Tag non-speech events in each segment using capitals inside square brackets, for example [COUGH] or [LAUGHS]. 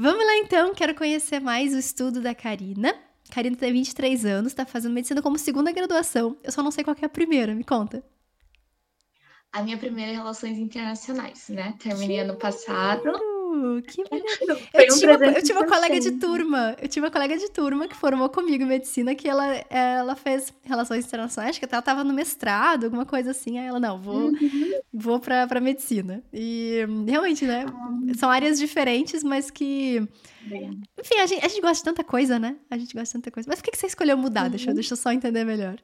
Vamos lá então, quero conhecer mais o estudo da Karina. Karina tem 23 anos, tá fazendo medicina como segunda graduação. Eu só não sei qual é a primeira, me conta. A minha primeira é Relações Internacionais, né? Terminei ano passado que maneiro. Eu, um tive, eu tive uma colega de turma, eu tive uma colega de turma que formou comigo em medicina, que ela, ela fez relações internacionais, acho que até ela tava no mestrado, alguma coisa assim. Aí ela, não, vou, uhum. vou pra, pra medicina. E realmente, né? São áreas diferentes, mas que. Enfim, a gente, a gente gosta de tanta coisa, né? A gente gosta de tanta coisa. Mas por que, que você escolheu mudar? Uhum. Deixa, deixa eu só entender melhor.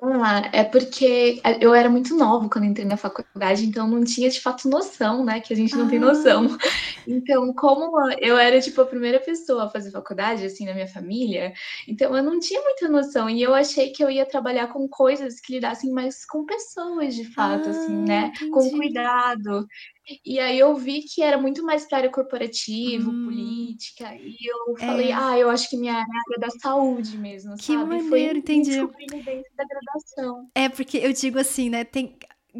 Ah, é porque eu era muito nova quando entrei na faculdade, então não tinha de fato noção, né? Que a gente não ah. tem noção. Então, como eu era tipo a primeira pessoa a fazer faculdade, assim, na minha família, então eu não tinha muita noção. E eu achei que eu ia trabalhar com coisas que lidassem mais com pessoas, de fato, ah, assim, né? Entendi. Com cuidado. E aí eu vi que era muito mais para área corporativa, hum. política, e eu é. falei, ah, eu acho que minha área é da saúde mesmo, que sabe? Maneiro, Foi entendi. dentro da graduação. É, porque eu digo assim, né, tem...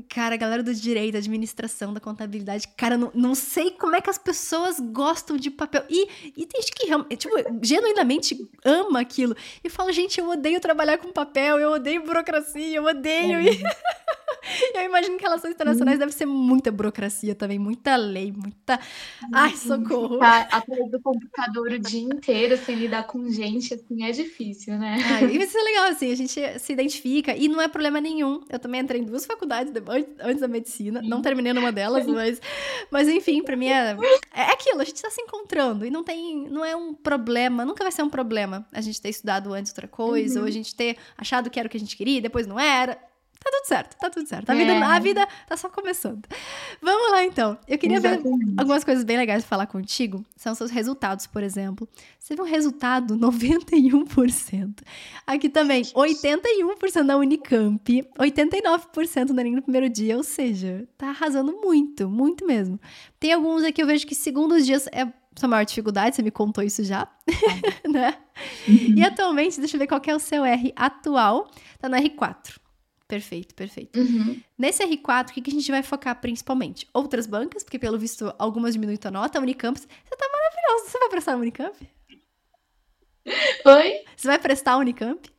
Cara, a galera do direito, administração, da contabilidade, cara, não, não sei como é que as pessoas gostam de papel. E, e tem gente que tipo, [LAUGHS] genuinamente ama aquilo. E fala, gente, eu odeio trabalhar com papel, eu odeio burocracia, eu odeio. É. [LAUGHS] eu imagino que relações internacionais hum. deve ser muita burocracia também, muita lei, muita. Ai, socorro. Ficar atrás do computador o dia inteiro sem lidar com gente, assim, é difícil, né? Ai, e isso é legal, assim, a gente se identifica e não é problema nenhum. Eu também entrei em duas faculdades antes da medicina, não terminei numa delas, [LAUGHS] mas, mas enfim, pra mim é, é aquilo, a gente tá se encontrando e não tem, não é um problema, nunca vai ser um problema a gente ter estudado antes outra coisa, uhum. ou a gente ter achado que era o que a gente queria e depois não era Tá tudo certo, tá tudo certo. A, vida, é. a vida tá só começando. Vamos lá, então. Eu queria Exatamente. ver algumas coisas bem legais de falar contigo. São seus resultados, por exemplo. Você viu um resultado [LAUGHS] 91%. Aqui também, 81% na Unicamp, 89% na no primeiro dia, ou seja, tá arrasando muito, muito mesmo. Tem alguns aqui eu vejo que segundos dias é sua maior dificuldade, você me contou isso já, [LAUGHS] né? Uhum. E atualmente, deixa eu ver qual é o seu R atual, tá no R4. Perfeito, perfeito. Uhum. Nesse R4, o que, que a gente vai focar principalmente? Outras bancas, porque pelo visto algumas diminuem a nota. Unicamp, você tá maravilhoso. Você vai prestar Unicamp? Oi? Você vai prestar Unicamp?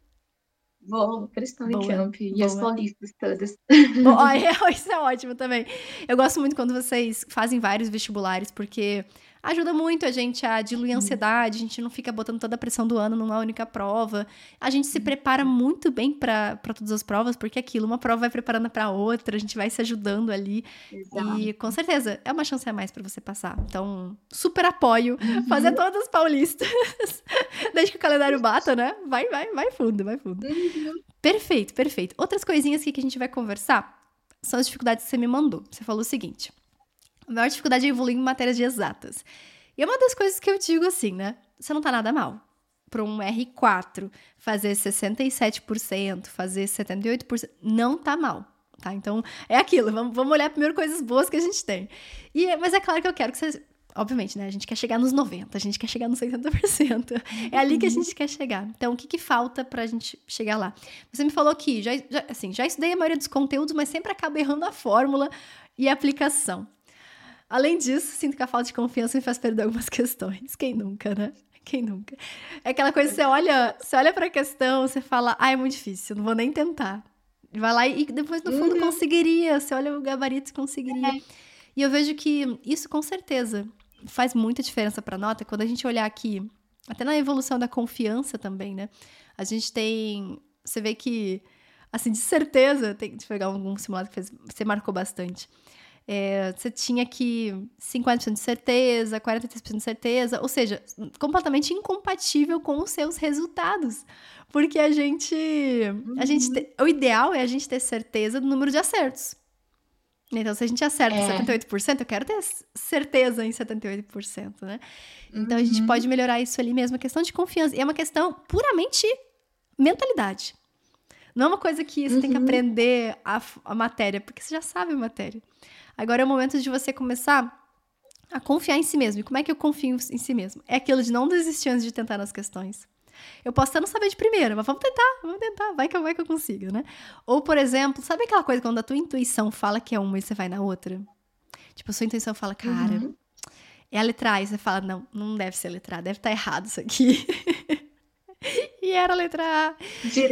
Vou prestar Unicamp e Boa. as paulistas todas. Bom, [LAUGHS] [LAUGHS] isso é ótimo também. Eu gosto muito quando vocês fazem vários vestibulares, porque ajuda muito a gente a diluir a ansiedade, a gente não fica botando toda a pressão do ano numa única prova. A gente se prepara muito bem para todas as provas, porque aquilo, uma prova vai preparando para outra, a gente vai se ajudando ali. Exato. E com certeza é uma chance a mais para você passar. Então, super apoio uhum. fazer todas as paulistas. [LAUGHS] Desde que o calendário bata, né? Vai, vai, vai fundo, vai fundo. Uhum. Perfeito, perfeito. Outras coisinhas aqui que a gente vai conversar são as dificuldades que você me mandou. Você falou o seguinte: a maior dificuldade é evoluir em matérias de exatas. E é uma das coisas que eu digo assim, né? Você não tá nada mal. Para um R4 fazer 67%, fazer 78%, não tá mal. Tá? Então, é aquilo. Vamos, vamos olhar primeiro coisas boas que a gente tem. E, mas é claro que eu quero que vocês. Obviamente, né? A gente quer chegar nos 90%, a gente quer chegar nos 60%. É ali que a gente quer chegar. Então, o que, que falta pra gente chegar lá? Você me falou que já, já, assim, já estudei a maioria dos conteúdos, mas sempre acaba errando a fórmula e a aplicação. Além disso, sinto que a falta de confiança me faz perder algumas [LAUGHS] questões. Quem nunca, né? Quem nunca? É aquela coisa que você olha, você olha pra questão, você fala, ah, é muito difícil, não vou nem tentar. Vai lá e depois, no fundo, uhum. conseguiria. Você olha o gabarito e conseguiria. É. E eu vejo que isso, com certeza, faz muita diferença pra nota. Quando a gente olhar aqui, até na evolução da confiança também, né? A gente tem. Você vê que, assim, de certeza, tem que pegar algum simulado que fez, você marcou bastante. É, você tinha que 50% de certeza, 43% de certeza, ou seja, completamente incompatível com os seus resultados. Porque a gente. Uhum. A gente te, o ideal é a gente ter certeza do número de acertos. Então, se a gente acerta é. 78%, eu quero ter certeza em 78%, né? Então, uhum. a gente uhum. pode melhorar isso ali mesmo. A questão de confiança. E é uma questão puramente mentalidade. Não é uma coisa que você uhum. tem que uhum. aprender a, a matéria, porque você já sabe a matéria. Agora é o momento de você começar a confiar em si mesmo. E como é que eu confio em si mesmo? É aquilo de não desistir antes de tentar nas questões. Eu posso até não saber de primeira, mas vamos tentar, vamos tentar, vai que, vai que eu consigo, né? Ou, por exemplo, sabe aquela coisa quando a tua intuição fala que é uma e você vai na outra? Tipo, a sua intuição fala, cara, uhum. é a letra A. E você fala, não, não deve ser a letra A, deve estar tá errado isso aqui. [LAUGHS] e era a letra A.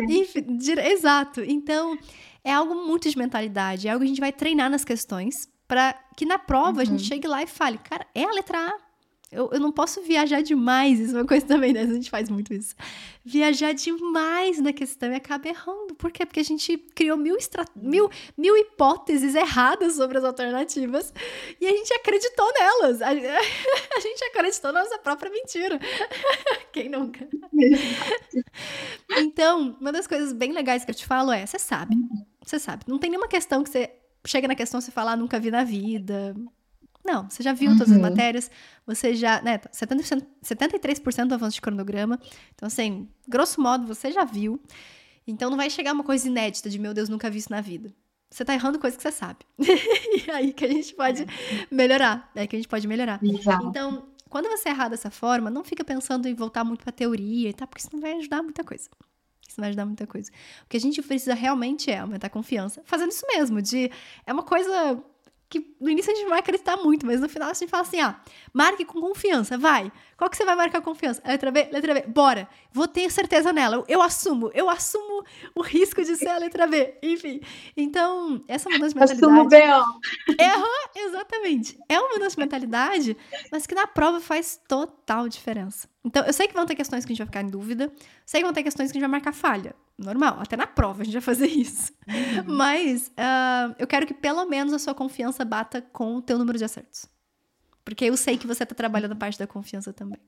Enfim, dire... Exato. Então, é algo muito de mentalidade, é algo que a gente vai treinar nas questões para que na prova uhum. a gente uhum. chegue lá e fale, cara, é a letra A. Eu, eu não posso viajar demais, isso é uma coisa também, né? A gente faz muito isso. Viajar demais na questão e acaba errando. Por quê? Porque a gente criou mil, estra... mil, mil hipóteses erradas sobre as alternativas e a gente acreditou nelas. A, [LAUGHS] a gente acreditou na nossa própria mentira. [LAUGHS] Quem nunca? [LAUGHS] então, uma das coisas bem legais que eu te falo é: você sabe. Você sabe. Não tem nenhuma questão que você chega na questão você fala, ah, nunca vi na vida não, você já viu uhum. todas as uhum. matérias, você já, né, 70%, 73% do avanço de cronograma. Então, assim, grosso modo, você já viu. Então não vai chegar uma coisa inédita de, meu Deus, nunca vi isso na vida. Você tá errando coisa que você sabe. [LAUGHS] e aí que a gente pode melhorar. É aí que a gente pode melhorar. Exato. Então, quando você errar dessa forma, não fica pensando em voltar muito pra teoria e tal, porque isso não vai ajudar muita coisa. Isso não vai ajudar muita coisa. O que a gente precisa realmente é aumentar a confiança, fazendo isso mesmo, de. É uma coisa que no início a gente vai acreditar muito, mas no final a gente fala assim, ah, marque com confiança, vai. Qual que você vai marcar confiança? Letra B, letra B, bora. Vou ter certeza nela, eu, eu assumo, eu assumo o risco de ser a letra B, enfim. Então, essa mudança de mentalidade... Assumo B.O. É, exatamente. É uma mudança de mentalidade, mas que na prova faz total diferença. Então, eu sei que vão ter questões que a gente vai ficar em dúvida, sei que vão ter questões que a gente vai marcar falha, normal, até na prova a gente vai fazer isso. Uhum. Mas uh, eu quero que pelo menos a sua confiança bata com o teu número de acertos. Porque eu sei que você está trabalhando a parte da confiança também.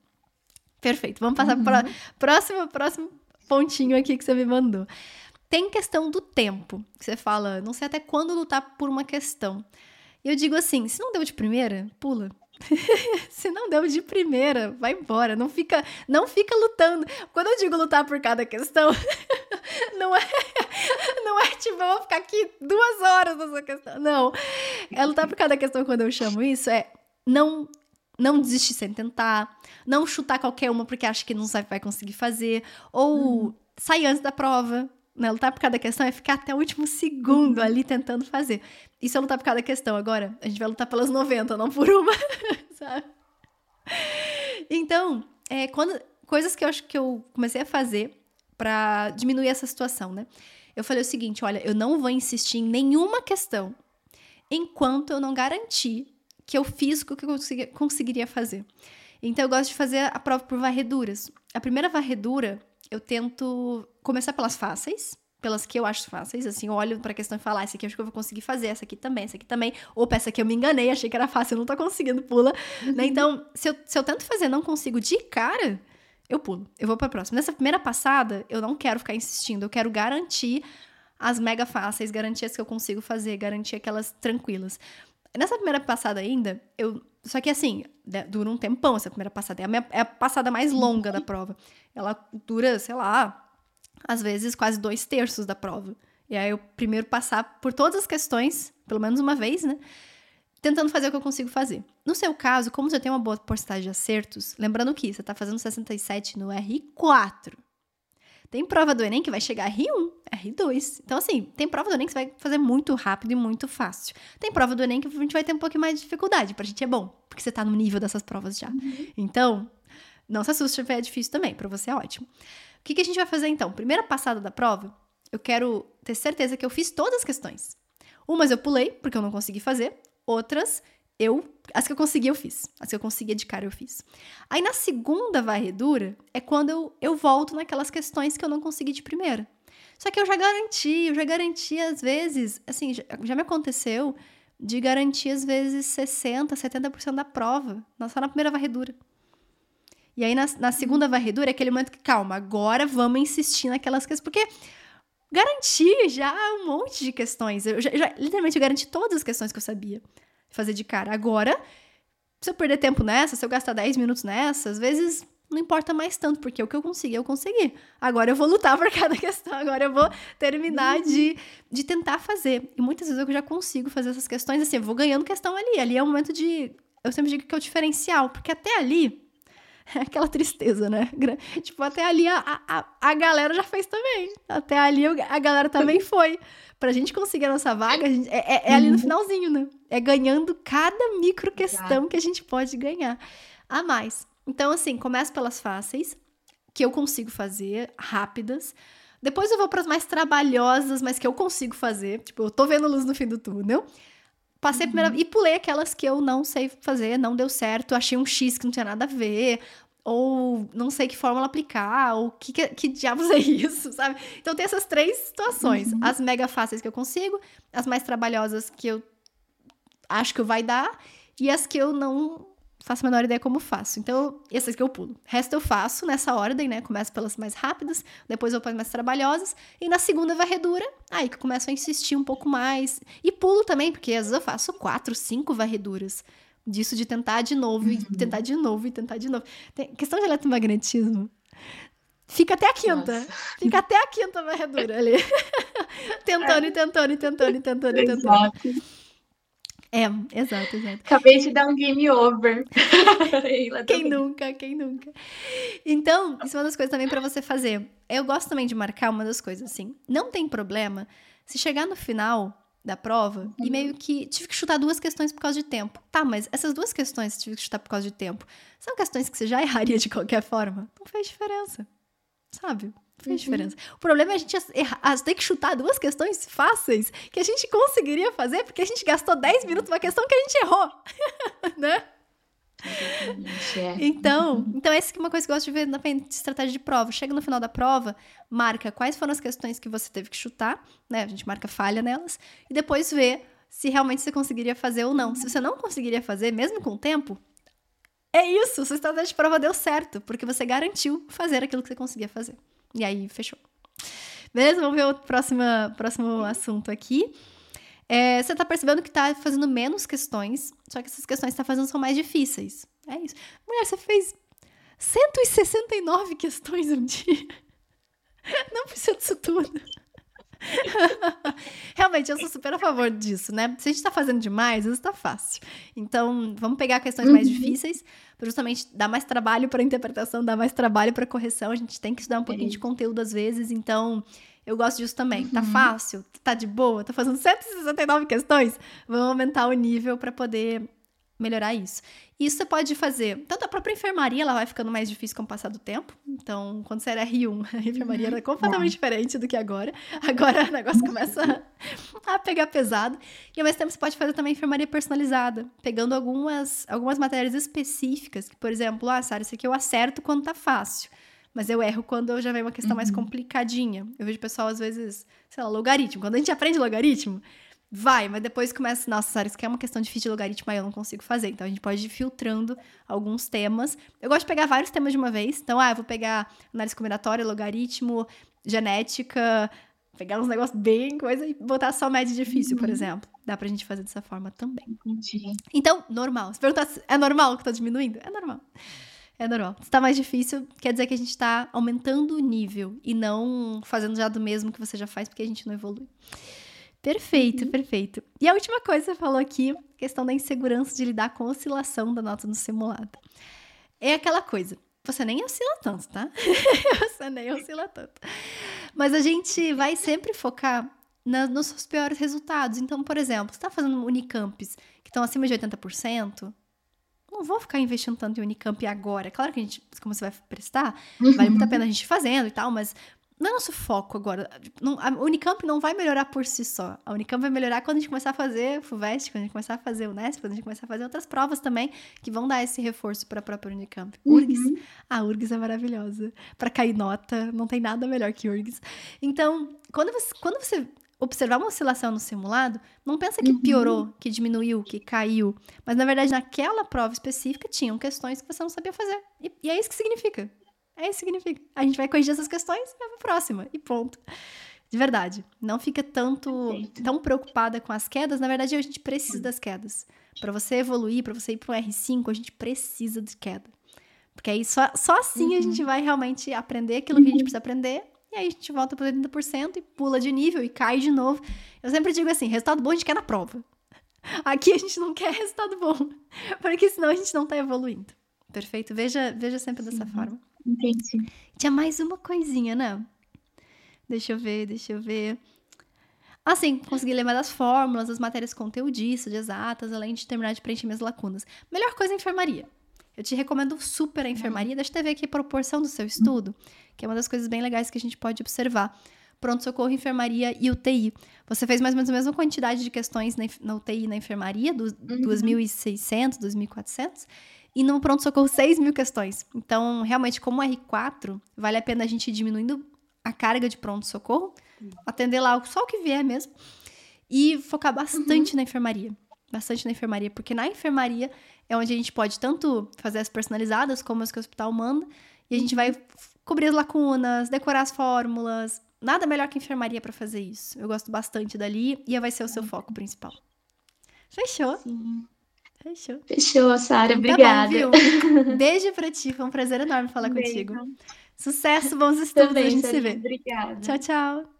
Perfeito. Vamos passar uhum. para próximo, próximo pontinho aqui que você me mandou. Tem questão do tempo, que você fala, não sei até quando lutar por uma questão. E eu digo assim, se não deu de primeira, pula. [LAUGHS] Se não deu de primeira, vai embora. Não fica, não fica lutando. Quando eu digo lutar por cada questão, [LAUGHS] não é, [LAUGHS] não é tipo, eu vou ficar aqui duas horas nessa questão. Não. É lutar por cada questão quando eu chamo isso, é não não desistir sem tentar, não chutar qualquer uma porque acha que não vai conseguir fazer, ou hum. sair antes da prova, né? Lutar por cada questão é ficar até o último segundo ali tentando fazer. Isso é lutar por cada questão. Agora, a gente vai lutar pelas 90, não por uma, [LAUGHS] sabe? Então, é, quando, coisas que eu acho que eu comecei a fazer para diminuir essa situação, né? Eu falei o seguinte: olha, eu não vou insistir em nenhuma questão enquanto eu não garantir que eu fiz o que eu consegui, conseguiria fazer. Então, eu gosto de fazer a prova por varreduras. A primeira varredura eu tento começar pelas fáceis, pelas que eu acho fáceis, assim, eu olho pra questão e falo, ah, essa aqui eu acho que eu vou conseguir fazer, essa aqui também, essa aqui também, ou essa aqui eu me enganei, achei que era fácil, eu não tô conseguindo, pula, né? uhum. né? Então, se eu, se eu tento fazer não consigo de cara, eu pulo, eu vou pra próxima. Nessa primeira passada, eu não quero ficar insistindo, eu quero garantir as mega fáceis, garantir as que eu consigo fazer, garantir aquelas tranquilas. Nessa primeira passada ainda, eu. Só que assim, dura um tempão essa primeira passada. É a, minha, é a passada mais longa da prova. Ela dura, sei lá, às vezes quase dois terços da prova. E aí eu primeiro passar por todas as questões, pelo menos uma vez, né? Tentando fazer o que eu consigo fazer. No seu caso, como você tem uma boa porcentagem de acertos, lembrando que você está fazendo 67 no R4. Tem prova do Enem que vai chegar R1, R2. Então, assim, tem prova do Enem que você vai fazer muito rápido e muito fácil. Tem prova do Enem que a gente vai ter um pouquinho mais de dificuldade. Pra gente é bom, porque você tá no nível dessas provas já. Uhum. Então, não se assuste se é difícil também. Pra você é ótimo. O que, que a gente vai fazer então? Primeira passada da prova, eu quero ter certeza que eu fiz todas as questões. Umas eu pulei, porque eu não consegui fazer. Outras, eu. As que eu consegui, eu fiz. As que eu conseguia de cara, eu fiz. Aí na segunda varredura é quando eu, eu volto naquelas questões que eu não consegui de primeira. Só que eu já garanti, eu já garanti às vezes, assim, já, já me aconteceu de garantir às vezes 60%, 70% da prova, só na primeira varredura. E aí, na, na segunda varredura, é aquele momento que, calma, agora vamos insistir naquelas questões. Porque garanti já um monte de questões. Eu já, já, literalmente, eu garanti todas as questões que eu sabia fazer de cara. Agora, se eu perder tempo nessa, se eu gastar 10 minutos nessa, às vezes não importa mais tanto, porque o que eu consegui, eu consegui. Agora eu vou lutar [LAUGHS] por cada questão, agora eu vou terminar de, de tentar fazer. E muitas vezes eu já consigo fazer essas questões assim, eu vou ganhando questão ali. Ali é o momento de. Eu sempre digo que é o diferencial, porque até ali É [LAUGHS] aquela tristeza, né? Tipo, até ali a, a, a galera já fez também. Até ali a galera também [LAUGHS] foi. Pra gente conseguir a nossa vaga, a gente, é, é, é, ali no uhum. finalzinho, né? É ganhando cada micro questão que a gente pode ganhar a mais. Então, assim, começo pelas fáceis, que eu consigo fazer, rápidas. Depois eu vou para as mais trabalhosas, mas que eu consigo fazer. Tipo, eu tô vendo luz no fim do túnel. Passei uhum. primeira e pulei aquelas que eu não sei fazer, não deu certo, achei um X que não tinha nada a ver, ou não sei que fórmula aplicar, ou que, que, que diabos é [LAUGHS] isso, sabe? Então tem essas três situações: uhum. as mega fáceis que eu consigo, as mais trabalhosas que eu acho que vai dar, e as que eu não faço a menor ideia como faço. Então, essas que eu pulo. O resto eu faço nessa ordem, né? Começo pelas mais rápidas, depois eu para as mais trabalhosas, e na segunda varredura, aí que eu começo a insistir um pouco mais. E pulo também, porque às vezes eu faço quatro, cinco varreduras. Disso de tentar de novo, uhum. e tentar de novo, e tentar de novo. Tem questão de eletromagnetismo. Fica até a quinta. Nossa. Fica até a quinta varredura ali. [LAUGHS] tentando, é. e tentando, e tentando, e tentando, e tentando. É, exato, exato. Acabei de dar um game over. [LAUGHS] quem nunca, quem nunca. Então, isso é uma das coisas também para você fazer. Eu gosto também de marcar uma das coisas assim. Não tem problema se chegar no final da prova uhum. e meio que tive que chutar duas questões por causa de tempo. Tá, mas essas duas questões que tive que chutar por causa de tempo são questões que você já erraria de qualquer forma. Não fez diferença. Sabe? Fez uhum. diferença. O problema é a gente errar, ter que chutar duas questões fáceis que a gente conseguiria fazer porque a gente gastou 10 minutos numa questão que a gente errou. [LAUGHS] né? É. Então, então essa é uma coisa que eu gosto de ver na estratégia de prova. Chega no final da prova, marca quais foram as questões que você teve que chutar, né? A gente marca falha nelas, e depois vê se realmente você conseguiria fazer ou não. Se você não conseguiria fazer, mesmo com o tempo, é isso, sua estratégia de prova deu certo, porque você garantiu fazer aquilo que você conseguia fazer. E aí, fechou. Beleza? Vamos ver o próximo, próximo assunto aqui. É, você tá percebendo que tá fazendo menos questões, só que essas questões que tá fazendo são mais difíceis. É isso. Mulher, você fez 169 questões um dia. [LAUGHS] Não precisa disso tudo. [LAUGHS] Realmente, eu sou super a favor disso, né? Se a gente tá fazendo demais, às vezes tá fácil. Então, vamos pegar questões uhum. mais difíceis, para justamente dar mais trabalho para interpretação, dar mais trabalho para correção. A gente tem que estudar um pouquinho é. de conteúdo às vezes, então eu gosto disso também. Tá uhum. Tá fácil? Tá de boa? Tá fazendo [LAUGHS] 169 questões? Vamos aumentar o nível para poder melhorar isso. Isso você pode fazer, tanto a própria enfermaria, ela vai ficando mais difícil com o passar do tempo. Então, quando você era R1, [LAUGHS] a enfermaria era completamente diferente do que agora. Agora o negócio começa [LAUGHS] a pegar pesado. E ao mesmo tempo você pode fazer também enfermaria personalizada, pegando algumas, algumas matérias específicas, que, por exemplo, ah, Sara, isso aqui eu acerto quando tá fácil. Mas eu erro quando eu já vejo uma questão uhum. mais complicadinha. Eu vejo pessoal, às vezes, sei lá, logaritmo. Quando a gente aprende logaritmo, Vai, mas depois começa, nossa, Sara, isso aqui é uma questão difícil de logaritmo, aí eu não consigo fazer. Então a gente pode ir filtrando alguns temas. Eu gosto de pegar vários temas de uma vez. Então, ah, eu vou pegar análise combinatória, logaritmo, genética, pegar uns negócios bem coisa e botar só média difícil, uhum. por exemplo. Dá pra gente fazer dessa forma também. Entendi. Então, normal. Se perguntar se é normal que tá diminuindo? É normal. É normal. Se tá mais difícil, quer dizer que a gente tá aumentando o nível e não fazendo já do mesmo que você já faz, porque a gente não evolui. Perfeito, uhum. perfeito. E a última coisa que você falou aqui, questão da insegurança de lidar com a oscilação da nota no simulado. É aquela coisa, você nem oscila tanto, tá? [LAUGHS] você nem oscila tanto. Mas a gente vai sempre focar na, nos seus piores resultados. Então, por exemplo, você está fazendo Unicamps que estão acima de 80%, não vou ficar investindo tanto em Unicamp agora. Claro que a gente, como você vai prestar, vale muito a pena a [LAUGHS] gente fazendo e tal, mas não é nosso foco agora. Não, a Unicamp não vai melhorar por si só. A Unicamp vai melhorar quando a gente começar a fazer FUVEST, quando a gente começar a fazer o NESP, quando a gente começar a fazer outras provas também, que vão dar esse reforço para a própria Unicamp. Uhum. URGS, a URGS é maravilhosa. Para cair nota, não tem nada melhor que URGS. Então, quando você, quando você observar uma oscilação no simulado, não pensa que uhum. piorou, que diminuiu, que caiu. Mas, na verdade, naquela prova específica, tinham questões que você não sabia fazer. E, e é isso que significa. É isso que significa. A gente vai corrigir essas questões e vai pra próxima. E ponto. De verdade. Não fica tanto Perfeito. tão preocupada com as quedas. Na verdade, a gente precisa das quedas. Para você evoluir, para você ir para um R5, a gente precisa de queda. Porque aí só, só assim uhum. a gente vai realmente aprender aquilo que a gente precisa aprender. E aí a gente volta para 30% e pula de nível e cai de novo. Eu sempre digo assim: resultado bom a gente quer na prova. Aqui a gente não quer resultado bom. [LAUGHS] Porque senão a gente não tá evoluindo. Perfeito. Veja, veja sempre dessa forma. Entendi. Tinha mais uma coisinha, né? Deixa eu ver, deixa eu ver. Assim, consegui lembrar das fórmulas, das matérias conteudistas, de exatas, além de terminar de preencher minhas lacunas. Melhor coisa é a enfermaria. Eu te recomendo super a enfermaria. Deixa eu ver aqui a proporção do seu estudo, que é uma das coisas bem legais que a gente pode observar. Pronto-socorro, enfermaria e UTI. Você fez mais ou menos a mesma quantidade de questões na, na UTI e na enfermaria, do, uhum. 2.600, 2.400, e no pronto-socorro, 6 mil questões. Então, realmente, como R4, vale a pena a gente ir diminuindo a carga de pronto-socorro, atender lá só o que vier mesmo, e focar bastante uhum. na enfermaria. Bastante na enfermaria, porque na enfermaria é onde a gente pode tanto fazer as personalizadas, como as que o hospital manda, e a gente vai cobrir as lacunas, decorar as fórmulas. Nada melhor que enfermaria para fazer isso. Eu gosto bastante dali e vai ser o seu foco principal. Fechou? Sim. Fechou. Fechou, Sara. Obrigada. Tá bom, [LAUGHS] Beijo pra ti. Foi um prazer enorme falar Beijo. contigo. Sucesso, bons estudos. Também, a gente se vê. Obrigada. Tchau, tchau.